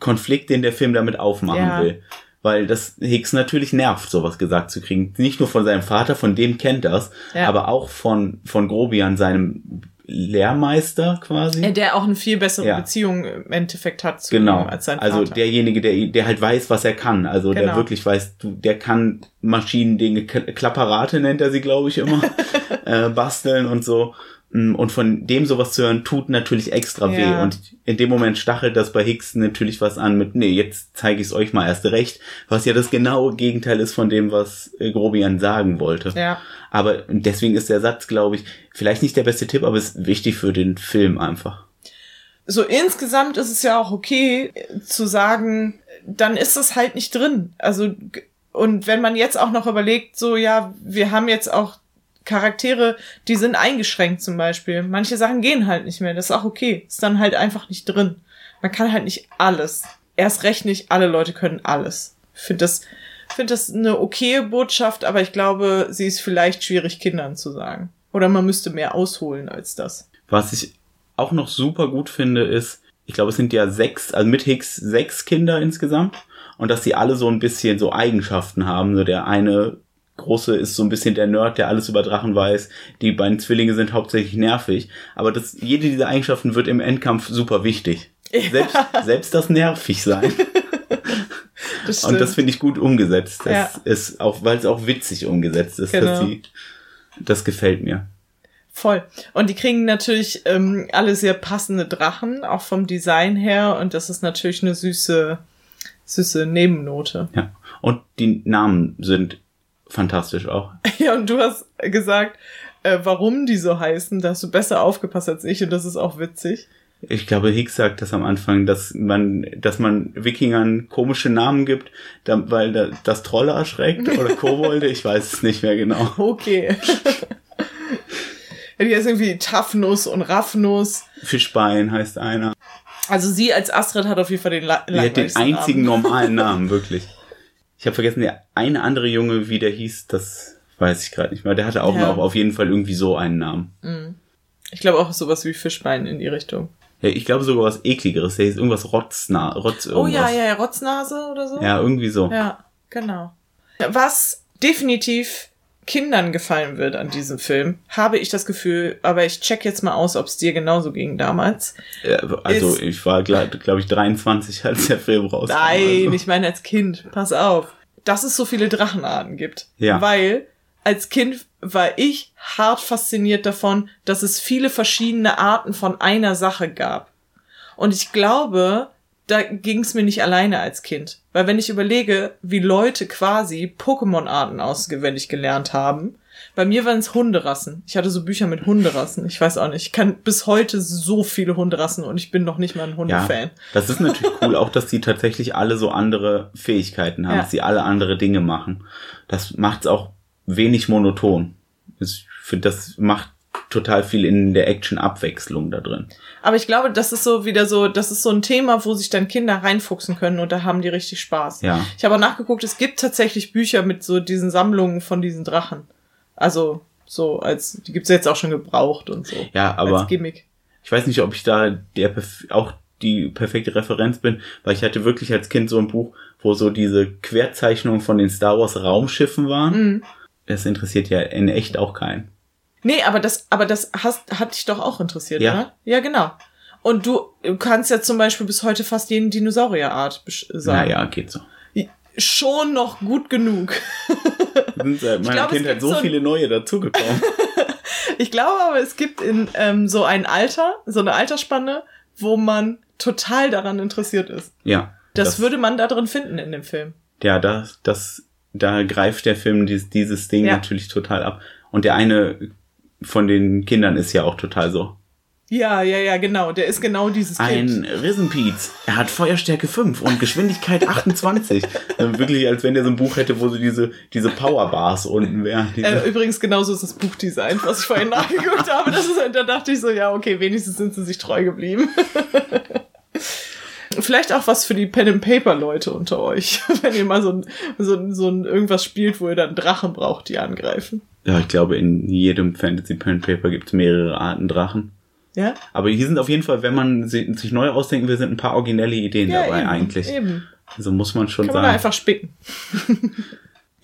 Konflikt, den der Film damit aufmachen Ja. will. Weil das Hicks natürlich nervt, sowas gesagt zu kriegen. Nicht nur von seinem Vater, von dem kennt das, Ja. aber auch von, von Grobian, seinem Lehrmeister quasi. Der auch eine viel bessere Ja. Beziehung im Endeffekt hat zu Genau. ihm als sein Vater. Also derjenige, der, der halt weiß, was er kann. Also der Genau. wirklich weiß, der kann Maschinendinge, K- Klapperate nennt er sie, glaube ich, immer, äh, basteln und so. Mm, Und von dem sowas zu hören, tut natürlich extra Ja. weh. Und in dem Moment stachelt das bei Hicks natürlich was an mit, nee, jetzt zeige ich es euch mal erst recht, was ja das genaue Gegenteil ist von dem, was äh, Grobian sagen wollte. Ja. Aber deswegen ist der Satz, glaube ich, vielleicht nicht der beste Tipp, aber ist wichtig für den Film einfach. so insgesamt ist es ja auch okay äh, zu sagen, dann ist es halt nicht drin. Also und wenn man jetzt auch noch überlegt, so ja, wir haben jetzt auch Charaktere, die sind eingeschränkt zum Beispiel. Manche Sachen gehen halt nicht mehr. Das ist auch okay. Ist dann halt einfach nicht drin. Man kann halt nicht alles. Erst recht nicht alle Leute können alles. Ich finde das, finde das eine okaye Botschaft, aber ich glaube, sie ist vielleicht schwierig Kindern zu sagen. Oder man müsste mehr ausholen als das. Was ich auch noch super gut finde, ist, ich glaube, es sind ja sechs, also mit Hicks sechs Kinder insgesamt. Und dass sie alle so ein bisschen so Eigenschaften haben. So der eine große ist so ein bisschen der Nerd, der alles über Drachen weiß. Die beiden Zwillinge sind hauptsächlich nervig. Aber das, jede dieser Eigenschaften wird im Endkampf super wichtig. Selbst, selbst das nervig sein. Das Und das finde ich gut umgesetzt. Das Ja. ist auch, weil es auch witzig umgesetzt ist. Genau. Sie, das gefällt mir. Voll. Und die kriegen natürlich ähm, alle sehr passende Drachen, auch vom Design her. Und das ist natürlich eine süße, süße Nebennote. Ja. Und die Namen sind fantastisch auch. Ja, und du hast gesagt, äh, warum die so heißen. Da hast du besser aufgepasst als ich und das ist auch witzig. Ich glaube, Hicks sagt das am Anfang, dass man, dass man Wikingern komische Namen gibt, da, weil da, das Trolle erschreckt oder Kobolde, ich weiß es nicht mehr genau. Okay. ja, die heißt irgendwie Taffnuss und Raffnuss. Fischbein heißt einer. Also sie als Astrid hat auf jeden Fall den La Die hat den einzigen Namen. normalen Namen, wirklich. Ich habe vergessen, der eine andere Junge, wie der hieß, das weiß ich gerade nicht mehr. Der hatte auch Ja. noch auf jeden Fall irgendwie so einen Namen. Ich glaube auch sowas wie Fischbein in die Richtung. Ja, ich glaube sogar was ekligeres. Der hieß irgendwas Rotzna, Rotz Oh irgendwas. ja, ja, ja, Rotznase oder so. Ja, irgendwie so. Ja, genau. Was definitiv Kindern gefallen wird an diesem Film, habe ich das Gefühl, aber ich check jetzt mal aus, ob es dir genauso ging damals. Ja, Also Ist- ich war, glaube ich, 23, als der Film rauskam. Nein, also. ich meine als Kind. Pass auf. Dass es so viele Drachenarten gibt. Ja. Weil als Kind war ich hart fasziniert davon, dass es viele verschiedene Arten von einer Sache gab. Und ich glaube, da ging es mir nicht alleine als Kind. Weil wenn ich überlege, wie Leute quasi Pokémon-Arten auswendig gelernt haben, bei mir waren es Hunderassen. Ich hatte so Bücher mit Hunderassen. Ich weiß auch nicht. Ich kann bis heute so viele Hunderassen und ich bin noch nicht mal ein Hundefan. Ja, das ist natürlich cool, auch dass die tatsächlich alle so andere Fähigkeiten haben, Ja. dass sie alle andere Dinge machen. Das macht es auch wenig monoton. Ich finde, das macht total viel in der Action-Abwechslung da drin. Aber ich glaube, das ist so wieder so, das ist so ein Thema, wo sich dann Kinder reinfuchsen können und da haben die richtig Spaß. Ja. Ich habe auch nachgeguckt, es gibt tatsächlich Bücher mit so diesen Sammlungen von diesen Drachen. Also so als, die gibt's jetzt auch schon gebraucht und so. Ja, aber als Gimmick. ich weiß nicht, ob ich da der auch die perfekte Referenz bin, weil ich hatte wirklich als Kind so ein Buch, wo so diese Querzeichnungen von den Star Wars Raumschiffen waren. Mhm. Das interessiert ja in echt auch keinen. Nee, aber das, aber das hast, hat dich doch auch interessiert, Ja. oder? Ja, genau. Und du kannst ja zum Beispiel bis heute fast jeden Dinosaurierart sagen. Naja, geht so. Schon noch gut genug. Sind seit meiner Kindheit so viele neue dazugekommen. Ich glaube aber, es gibt in ähm, so ein Alter, so eine Altersspanne, wo man total daran interessiert ist. ja. Das, würde man da drin finden in dem Film. ja, das, das, da greift der Film dieses, dieses Ding Ja. natürlich total ab. Und der eine von den Kindern ist ja auch total so. Ja, ja, ja, genau. Der ist genau dieses Ein Kind. Riesenpiez. Er hat Feuerstärke 5 und Geschwindigkeit 28. Also wirklich, als wenn der so ein Buch hätte, wo so diese, diese Powerbars unten wären. Äh, übrigens, genauso ist das Buchdesign, was ich vorhin nachgeguckt habe. Das ist, da dachte ich so, ja, okay, wenigstens sind sie sich treu geblieben. Vielleicht auch was für die Pen and Paper Leute unter euch, wenn ihr mal so ein, so ein, so ein irgendwas spielt, wo ihr dann Drachen braucht, die angreifen. Ja, ich glaube, in jedem Fantasy Pen Paper gibt es mehrere Arten Drachen. Ja? Aber hier sind auf jeden Fall, wenn man si- sich neu ausdenken will, sind ein paar originelle Ideen Ja, dabei eben, eigentlich. Eben. Also muss man schon Kann man sagen. da einfach spicken.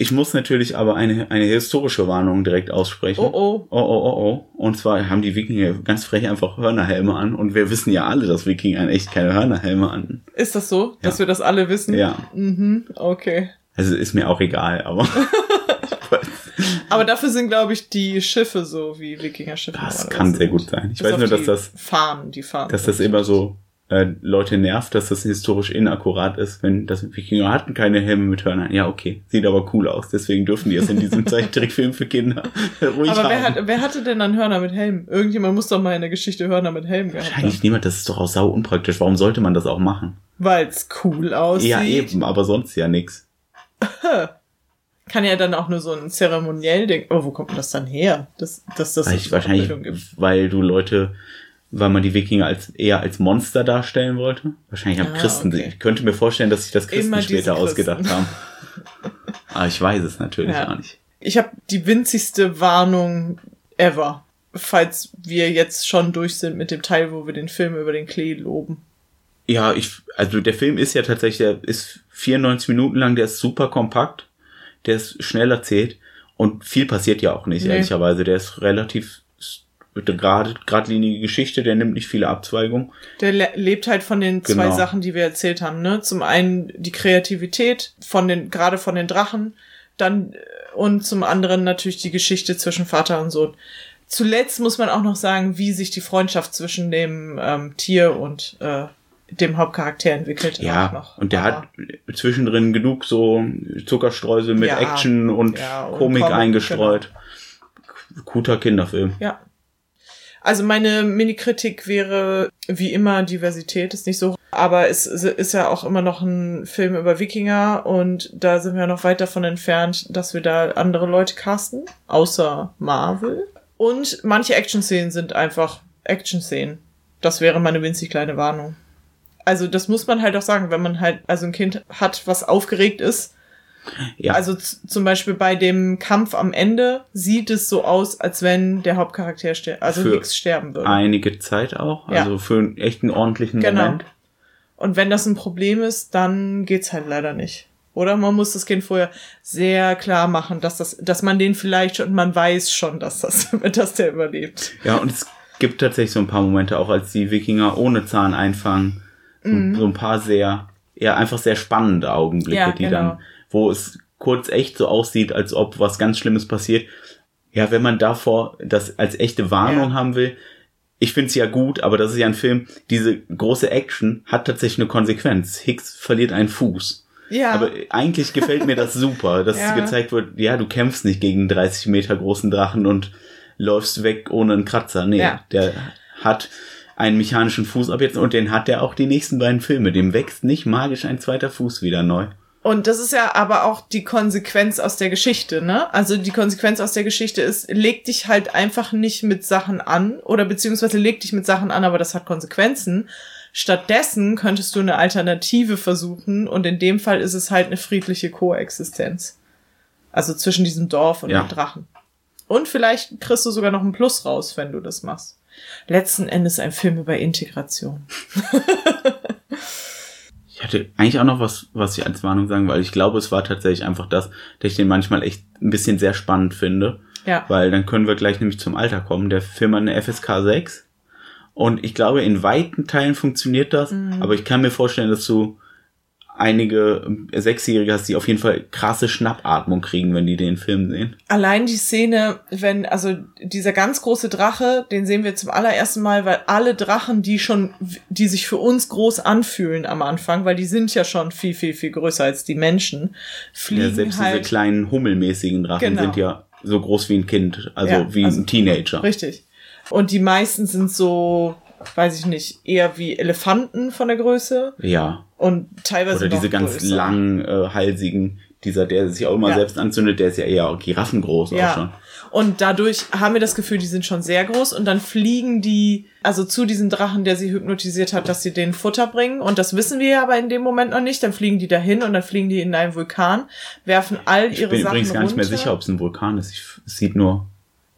Ich muss natürlich aber eine, eine historische Warnung direkt aussprechen. Oh, oh. Oh, oh, oh, oh. Und zwar haben die Wikinger ganz frech einfach Hörnerhelme an. Und wir wissen ja alle, dass Wikinger in echt keine Hörnerhelme an. Ist das so, dass Ja. wir das alle wissen? Ja. Mhm, okay. Also ist mir auch egal, aber Aber dafür sind, glaube ich, die Schiffe so wie Wikinger-Schiffe. das kann sehr gut sein. Ich Bis weiß nur, dass das, Fahnen, die Fahnen. dass das immer so äh, Leute nervt, dass das historisch inakkurat ist, wenn das Wikinger hatten keine Helme mit Hörnern. Ja, okay. Sieht aber cool aus. Deswegen dürfen die es in diesem Zeichentrickfilm für Kinder ruhig Aber wer, haben. hat, wer hatte denn dann Hörner mit Helm? Irgendjemand muss doch mal in der Geschichte Hörner mit Helm gehabt haben. Wahrscheinlich niemand, das ist doch auch sau unpraktisch. Warum sollte man das auch machen? Weil's cool aussieht. Ja, eben, aber sonst ja nix. Kann ja dann auch nur so ein zeremoniell Ding. Oh, wo kommt das dann her? Dass, dass das Weil wahrscheinlich, gibt. weil du Leute, weil man die Wikinger als eher als Monster darstellen wollte. Wahrscheinlich haben Ah, Christen, okay. ich könnte mir vorstellen, dass sich das Christen Immer später Christen. ausgedacht haben. Aber ich weiß es natürlich Ja. auch nicht. Ich habe die winzigste Warnung ever. Falls wir jetzt schon durch sind mit dem Teil, wo wir den Film über den Klee loben. Ja, ich, also der Film ist ja tatsächlich, der ist 94 Minuten lang, der ist super kompakt, der ist schnell erzählt und viel passiert ja auch nicht, Nee. ehrlicherweise. Der ist relativ s- gerade, geradlinige Geschichte, der nimmt nicht viele Abzweigungen. Der le lebt halt von den zwei Genau. Sachen, die wir erzählt haben, ne? Zum einen die Kreativität von den, gerade von den Drachen, dann äh, und zum anderen natürlich die Geschichte zwischen Vater und Sohn. Zuletzt muss man auch noch sagen, wie sich die Freundschaft zwischen dem ähm, Tier und äh, dem Hauptcharakter entwickelt. auch Ja, noch. und der Aber- hat zwischendrin genug so Zuckerstreusel mit Ja. Action und Ja, und Komik Comic, eingestreut. Guter Kinderfilm. Ja. Also meine Mini-Kritik wäre wie immer Diversität ist nicht so, aber es ist ja auch immer noch ein Film über Wikinger und da sind wir noch weit davon entfernt, dass wir da andere Leute casten, außer Marvel. Und manche Action-Szenen sind einfach Action-Szenen. Das wäre meine winzig kleine Warnung. Also das muss man halt auch sagen, wenn man halt also ein Kind hat, was aufgeregt ist, Ja, also zum Beispiel bei dem Kampf am Ende sieht es so aus, als wenn der Hauptcharakter also Für nix sterben würde. einige Zeit auch, Ja. also für einen echten ordentlichen Genau. Moment. Und wenn das ein Problem ist, dann geht's halt leider nicht. Oder man muss das Kind vorher sehr klar machen, dass das, dass man den vielleicht schon, man weiß schon, dass das, dass der überlebt. Ja, und es gibt tatsächlich so ein paar Momente, auch als die Wikinger ohne Zahn einfangen, Mhm. so ein paar sehr, ja, einfach sehr spannende Augenblicke, Ja, die genau. dann, wo es kurz echt so aussieht, als ob was ganz Schlimmes passiert. Ja, wenn man davor das als echte Warnung Ja. haben will, ich finde es ja gut, aber das ist ja ein Film, diese große Action hat tatsächlich eine Konsequenz. Hicks verliert einen Fuß. Ja. Aber eigentlich gefällt mir das super, dass Ja. gezeigt wird, ja, du kämpfst nicht gegen einen 30 Meter großen Drachen und läufst weg ohne einen Kratzer. Nee, Ja. der hat einen mechanischen Fuß ab jetzt und den hat er auch die nächsten beiden Filme. Dem wächst nicht magisch ein zweiter Fuß wieder neu. Und das ist ja aber auch die Konsequenz aus der Geschichte, ne? Also die Konsequenz aus der Geschichte ist, leg dich halt einfach nicht mit Sachen an oder beziehungsweise leg dich mit Sachen an, aber das hat Konsequenzen. Stattdessen könntest du eine Alternative versuchen und in dem Fall ist es halt eine friedliche Koexistenz. Also zwischen diesem Dorf und Ja. dem Drachen. Und vielleicht kriegst du sogar noch einen Plus raus, wenn du das machst. Letzten Endes ein Film über Integration. Ich hatte eigentlich auch noch was, was ich als Warnung sagen, weil ich glaube, es war tatsächlich einfach das, dass ich den manchmal echt ein bisschen sehr spannend finde. Ja. Weil dann können wir gleich nämlich zum Alter kommen. Der Film hat eine FSK 6. Und ich glaube, in weiten Teilen funktioniert das. Aber ich kann mir vorstellen, dass du einige äh, Sechsjährige hast, die auf jeden Fall krasse Schnappatmung kriegen, wenn die den Film sehen. Allein die Szene, wenn, also dieser ganz große Drache, den sehen wir zum allerersten Mal, weil alle Drachen, die schon, die sich für uns groß anfühlen am Anfang, weil die sind ja schon viel, viel, viel größer als die Menschen, Ja, fliegen selbst diese halt. kleinen hummelmäßigen Drachen Genau. sind ja so groß wie ein Kind, also Ja, wie also- ein Teenager. Richtig. Und die meisten sind so, weiß ich nicht, eher wie Elefanten von der Größe Ja. und teilweise Oder diese ganz größer. langen, äh, halsigen, dieser, der sich auch immer Ja. selbst anzündet, der ist ja eher giraffengroß auch schon. Ja. Und dadurch haben wir das Gefühl, die sind schon sehr groß und dann fliegen die also zu diesem Drachen, der sie hypnotisiert hat, dass sie den Futter bringen. Und das wissen wir ja aber in dem Moment noch nicht. Dann fliegen die dahin und dann fliegen die in einen Vulkan, werfen all Ich ihre bin Sachen übrigens gar nicht mehr runter. sicher, ob es ein Vulkan ist. Ich, es sieht nur,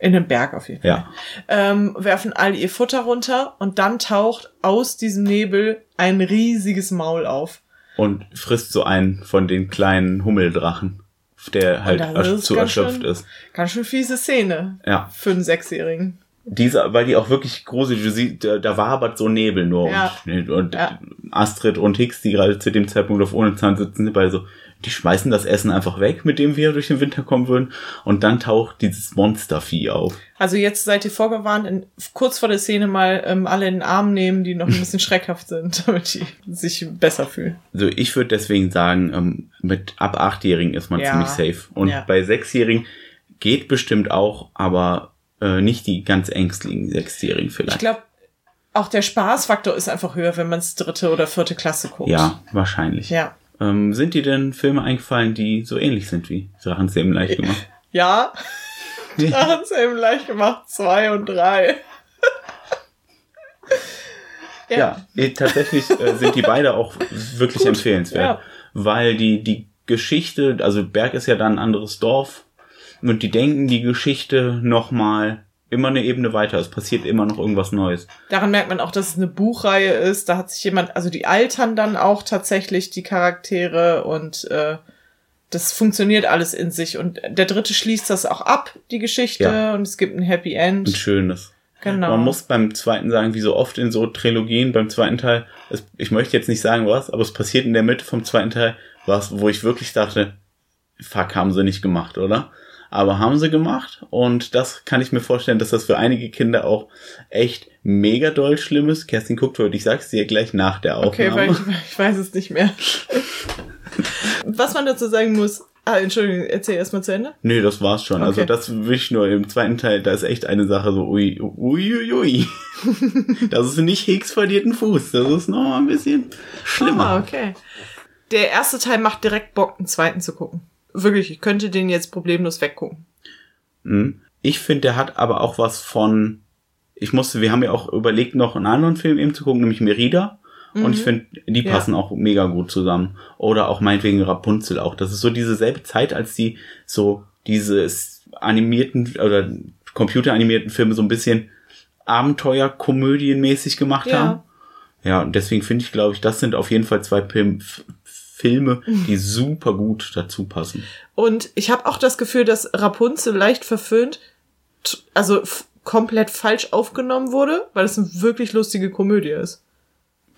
In den Berg auf jeden Fall. ja. Ähm, werfen all ihr Futter runter und dann taucht aus diesem Nebel ein riesiges Maul auf. Und frisst so einen von den kleinen Hummeldrachen, der halt zu erschöpft schön- ist. Ganz schön fiese Szene Ja. für einen Sechsjährigen. Diese, weil die auch wirklich gruselig, du siehst, da, wabert so Nebel nur Ja. und, und Ja. Astrid und Hicks, die gerade zu dem Zeitpunkt auf ohne Zahn sitzen, sind beide so, die schmeißen das Essen einfach weg, mit dem wir durch den Winter kommen würden, und dann taucht dieses Monstervieh auf. Also jetzt seid ihr vorgewarnt, in, kurz vor der Szene mal ähm, alle in den Arm nehmen, die noch ein bisschen schreckhaft sind, damit die sich besser fühlen. Also ich würde deswegen sagen, ähm, mit ab achtjährigen ist man Ja. ziemlich safe. Und Ja. bei sechsjährigen geht bestimmt auch, aber äh, nicht die ganz ängstlichen Sechsjährigen Ich vielleicht. glaube, auch der Spaßfaktor ist einfach höher, wenn man es dritte oder vierte Klasse guckt. Ja, wahrscheinlich. Ja. Ähm, sind dir denn Filme eingefallen, die so ähnlich sind wie Drachenzähmen leicht gemacht? Ja. Drachenzähmen leicht gemacht, zwei und drei. Ja, eh, tatsächlich äh, sind die beide auch wirklich empfehlenswert. ja. Weil die, die Geschichte, also Berg ist ja dann ein anderes Dorf und die denken die Geschichte nochmal immer eine Ebene weiter. Es passiert immer noch irgendwas Neues. Daran merkt man auch, dass es eine Buchreihe ist. Da hat sich jemand, also die altern dann auch tatsächlich die Charaktere und äh, das funktioniert alles in sich. Und der dritte schließt das auch ab, die Geschichte, Ja. und es gibt ein Happy End. Ein schönes. Genau. Man muss beim zweiten sagen, wie so oft in so Trilogien, beim zweiten Teil, es, ich möchte jetzt nicht sagen was, aber es passiert in der Mitte vom zweiten Teil was, wo ich wirklich dachte, fuck, haben sie nicht gemacht, oder? Aber haben sie gemacht und das kann ich mir vorstellen, dass das für einige Kinder auch echt mega doll schlimm ist. Kerstin guckt heute, ich sag's dir gleich nach der Aufnahme. Okay, weil ich, ich weiß es nicht mehr. Was man dazu sagen muss, ah, Entschuldigung, erzähl erst mal zu Ende. Nee, das war's schon. Also Okay. das will ich nur im zweiten Teil, da ist echt eine Sache so, ui, ui, ui, ui. Das ist nicht Hicks verliert Fuß. Das ist noch mal ein bisschen schlimmer. Ah, okay. Der erste Teil macht direkt Bock, den zweiten zu gucken. Wirklich, ich könnte den jetzt problemlos weggucken. Mhm. Ich finde, der hat aber auch was von. Ich musste, wir haben ja auch überlegt, noch einen anderen Film eben zu gucken, nämlich Merida. Und ich finde, die Mhm. Ja. passen auch mega gut zusammen. Oder auch meinetwegen Rapunzel auch. Das ist so dieselbe Zeit, als die so dieses animierten oder computeranimierten Filme so ein bisschen Abenteuerkomödienmäßig gemacht Ja. haben. Ja, und deswegen finde ich, glaube ich, das sind auf jeden Fall zwei Film, F- Filme, Mhm. die super gut dazu passen. Und ich habe auch das Gefühl, dass Rapunzel leicht verföhnt, also komplett falsch aufgenommen wurde, weil es eine wirklich lustige Komödie ist.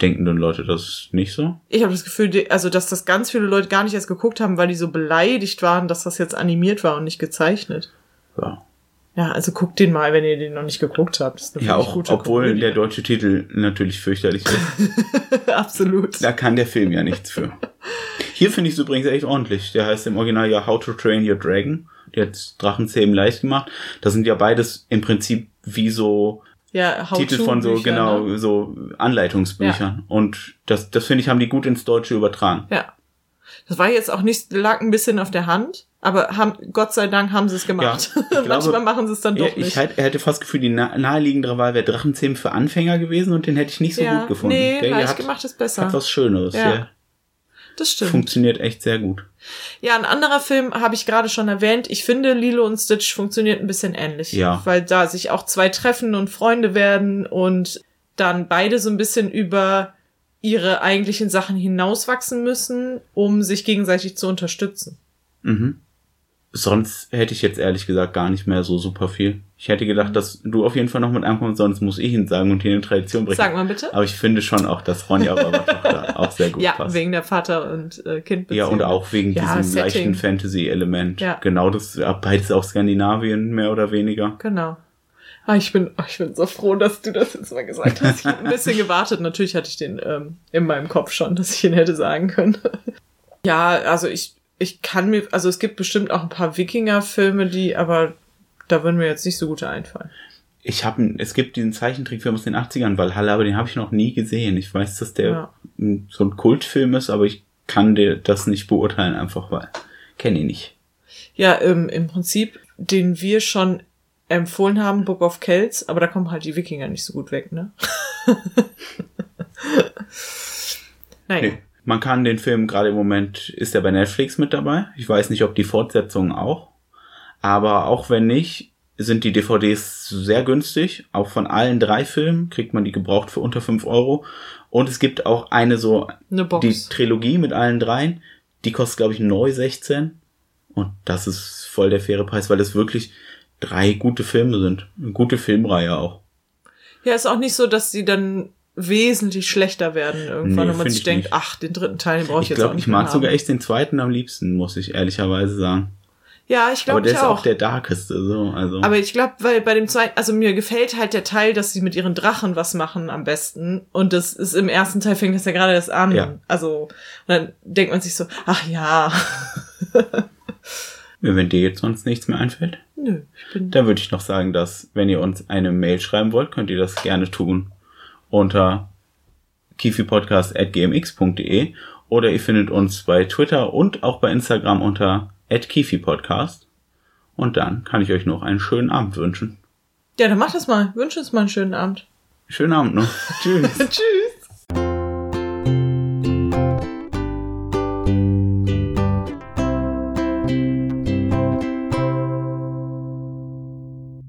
Denken denn Leute das nicht so? Ich habe das Gefühl, also dass das ganz viele Leute gar nicht erst geguckt haben, weil die so beleidigt waren, dass das jetzt animiert war und nicht gezeichnet. Ja. Ja, also guckt den mal, wenn ihr den noch nicht geguckt habt. Das ist eine Ja, auch, obwohl Komödie. der deutsche Titel natürlich fürchterlich ist. Absolut. Da kann der Film ja nichts für. Hier finde ich es übrigens echt ordentlich. Der heißt im Original ja How to Train Your Dragon. Der hat Drachenzähmen leicht gemacht. Das sind ja beides im Prinzip wie so Ja, Titel von so, How-to-Bücher, genau, Ne? so Anleitungsbüchern. Und das, das finde ich, haben die gut ins Deutsche übertragen. Ja. Das war jetzt auch nicht, lag ein bisschen auf der Hand, aber haben, Gott sei Dank haben sie es gemacht. Ja, ich glaube- Manchmal machen sie es dann doch Ja, nicht. ich halt, hätte fast das Gefühl, die nah naheliegendere Wahl wäre Drachenzähmen für Anfänger gewesen und den hätte ich nicht so ja, gut gefunden. nee, der leicht hat, gemacht ist besser. hat was Schöneres. Ja. Der das stimmt. funktioniert echt sehr gut. Ja, ein anderer Film habe ich gerade schon erwähnt. Ich finde, Lilo und Stitch funktioniert ein bisschen ähnlich. Ja. Weil da sich auch zwei treffen und Freunde werden und dann beide so ein bisschen über ihre eigentlichen Sachen hinauswachsen müssen, um sich gegenseitig zu unterstützen. Mhm. Sonst hätte ich jetzt ehrlich gesagt gar nicht mehr so super viel. Ich hätte gedacht, dass du auf jeden Fall noch mit ankommst, sonst muss ich ihn sagen und hier eine Tradition brechen. Sag mal bitte. Aber ich finde schon auch, dass Ronja eure Tochter auch sehr gut ja, passt. wegen der Vater- und äh, Kindbeziehung. ja, und auch wegen Ja, diesem Setting. leichten Fantasy-Element. Ja. Genau, das ja, beides auch Skandinavien, mehr oder weniger. Genau. Ah, ich bin, ich bin so froh, dass du das jetzt mal gesagt hast. Ich habe ein bisschen gewartet. Natürlich hatte ich den ähm, in meinem Kopf schon, dass ich ihn hätte sagen können. ja, also ich, ich kann mir, also es gibt bestimmt auch ein paar Wikinger-Filme, die, aber da würden mir jetzt nicht so gute einfallen. Ich habe, es gibt diesen Zeichentrickfilm aus den 80ern, Valhalla, aber den habe ich noch nie gesehen. Ich weiß, dass der Ja. so ein Kultfilm ist, aber ich kann dir das nicht beurteilen, einfach weil kenne ihn nicht. Ja, ähm, im Prinzip, den wir schon empfohlen haben, Book of Kells, aber da kommen halt die Wikinger nicht so gut weg, ne? naja. Nee. Man kann den Film gerade im Moment, ist er bei Netflix mit dabei. Ich weiß nicht, ob die Fortsetzungen auch. Aber auch wenn nicht, sind die DVDs sehr günstig. Auch von allen drei Filmen kriegt man die gebraucht für unter 5 Euro. Und es gibt auch eine so, Eine die Trilogie mit allen dreien. Die kostet, glaube ich, neu 16. Und das ist voll der faire Preis, weil es wirklich drei gute Filme sind. Eine gute Filmreihe auch. Ja, ist auch nicht so, dass sie dann wesentlich schlechter werden irgendwann Nee, und man sich ich denkt, nicht. ach, den dritten Teil den brauche ich, Ich jetzt auch glaube, nicht ich mag sogar haben. echt den zweiten am liebsten, muss ich ehrlicherweise sagen. Ja, ich Aber glaube der ich ist auch auch. der darkeste, so, also. Aber ich glaube, weil bei dem zweiten, also mir gefällt halt der Teil, dass sie mit ihren Drachen was machen am besten. Und das ist im ersten Teil fängt das ja gerade erst an. Ja. Also, und dann denkt man sich so, ach ja. Wenn dir jetzt sonst nichts mehr einfällt, Nö, ich bin. dann würde ich noch sagen, dass, wenn ihr uns eine Mail schreiben wollt, könnt ihr das gerne tun unter kifipodcast.gmx.de oder ihr findet uns bei Twitter und auch bei Instagram unter @kifipodcast. Und dann kann ich euch noch einen schönen Abend wünschen. Ja, dann mach das mal. Wünsche uns mal einen schönen Abend. Schönen Abend noch. Tschüss. Tschüss.